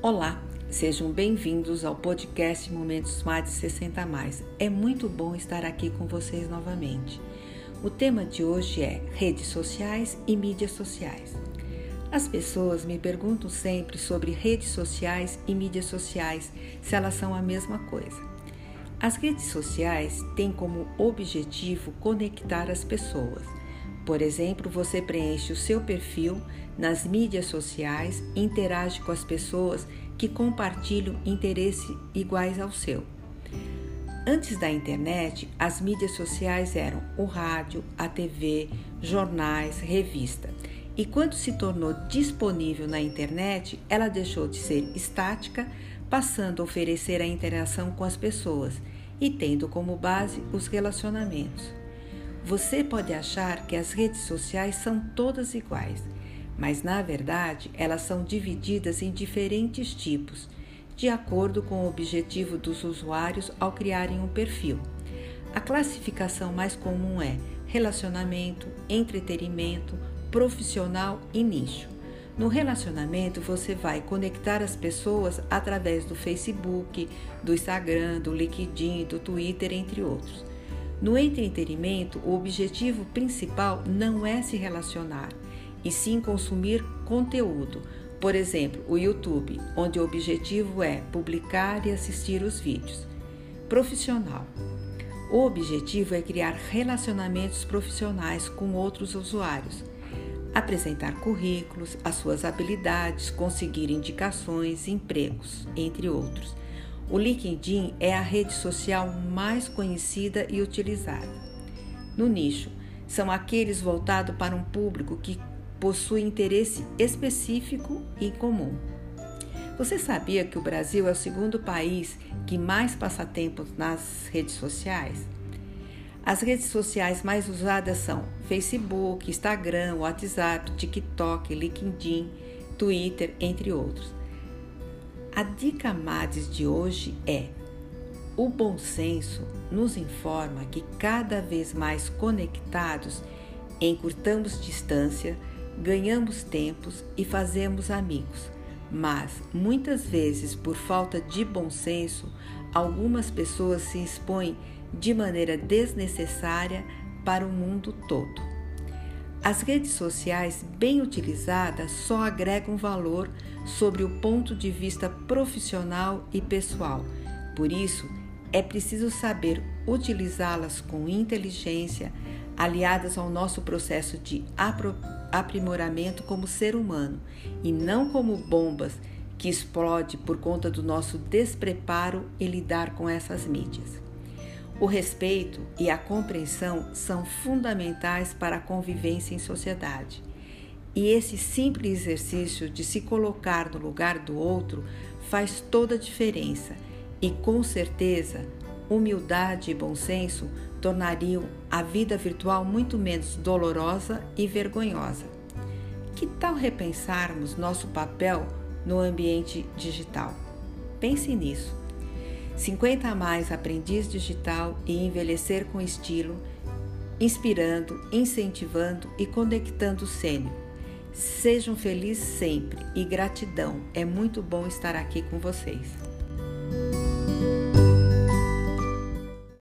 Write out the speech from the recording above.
Olá, sejam bem-vindos ao podcast Momentos Mais de 60 Mais. É muito bom estar aqui com vocês novamente. O tema de hoje é redes sociais e mídias sociais. As pessoas me perguntam sempre sobre redes sociais e mídias sociais, se elas são a mesma coisa. As redes sociais têm como objetivo conectar as pessoas. Por exemplo, você preenche o seu perfil nas mídias sociais e interage com as pessoas que compartilham interesses iguais ao seu. Antes da internet, as mídias sociais eram o rádio, a TV, jornais, revista. E quando se tornou disponível na internet, ela deixou de ser estática, passando a oferecer a interação com as pessoas e tendo como base os relacionamentos. Você pode achar que as redes sociais são todas iguais, mas na verdade elas são divididas em diferentes tipos, de acordo com o objetivo dos usuários ao criarem um perfil. A classificação mais comum é relacionamento, entretenimento, profissional e nicho. No relacionamento, você vai conectar as pessoas através do Facebook, do Instagram, do LinkedIn, do Twitter, entre outros. No entretenimento, o objetivo principal não é se relacionar, e sim consumir conteúdo. Por exemplo, o YouTube, onde o objetivo é publicar e assistir os vídeos. Profissional. O objetivo é criar relacionamentos profissionais com outros usuários, apresentar currículos, as suas habilidades, conseguir indicações, empregos, entre outros. O LinkedIn é a rede social mais conhecida e utilizada. No nicho, são aqueles voltados para um público que possui interesse específico e comum. Você sabia que o Brasil é o segundo país que mais passa tempo nas redes sociais? As redes sociais mais usadas são Facebook, Instagram, WhatsApp, TikTok, LinkedIn, Twitter, entre outros. A dica MADES de hoje é: o bom senso nos informa que cada vez mais conectados, encurtamos distância, ganhamos tempos e fazemos amigos. Mas muitas vezes, por falta de bom senso, algumas pessoas se expõem de maneira desnecessária para o mundo todo. As redes sociais bem utilizadas só agregam valor sobre o ponto de vista profissional e pessoal. Por isso, é preciso saber utilizá-las com inteligência, aliadas ao nosso processo de aprimoramento como ser humano e não como bombas que explode por conta do nosso despreparo em lidar com essas mídias. O respeito e a compreensão são fundamentais para a convivência em sociedade. E esse simples exercício de se colocar no lugar do outro faz toda a diferença e, com certeza, humildade e bom senso tornariam a vida virtual muito menos dolorosa e vergonhosa. Que tal repensarmos nosso papel no ambiente digital? Pense nisso. 50 a mais aprendiz digital e envelhecer com estilo, inspirando, incentivando e conectando o sênior. Sejam felizes sempre e gratidão. É muito bom estar aqui com vocês.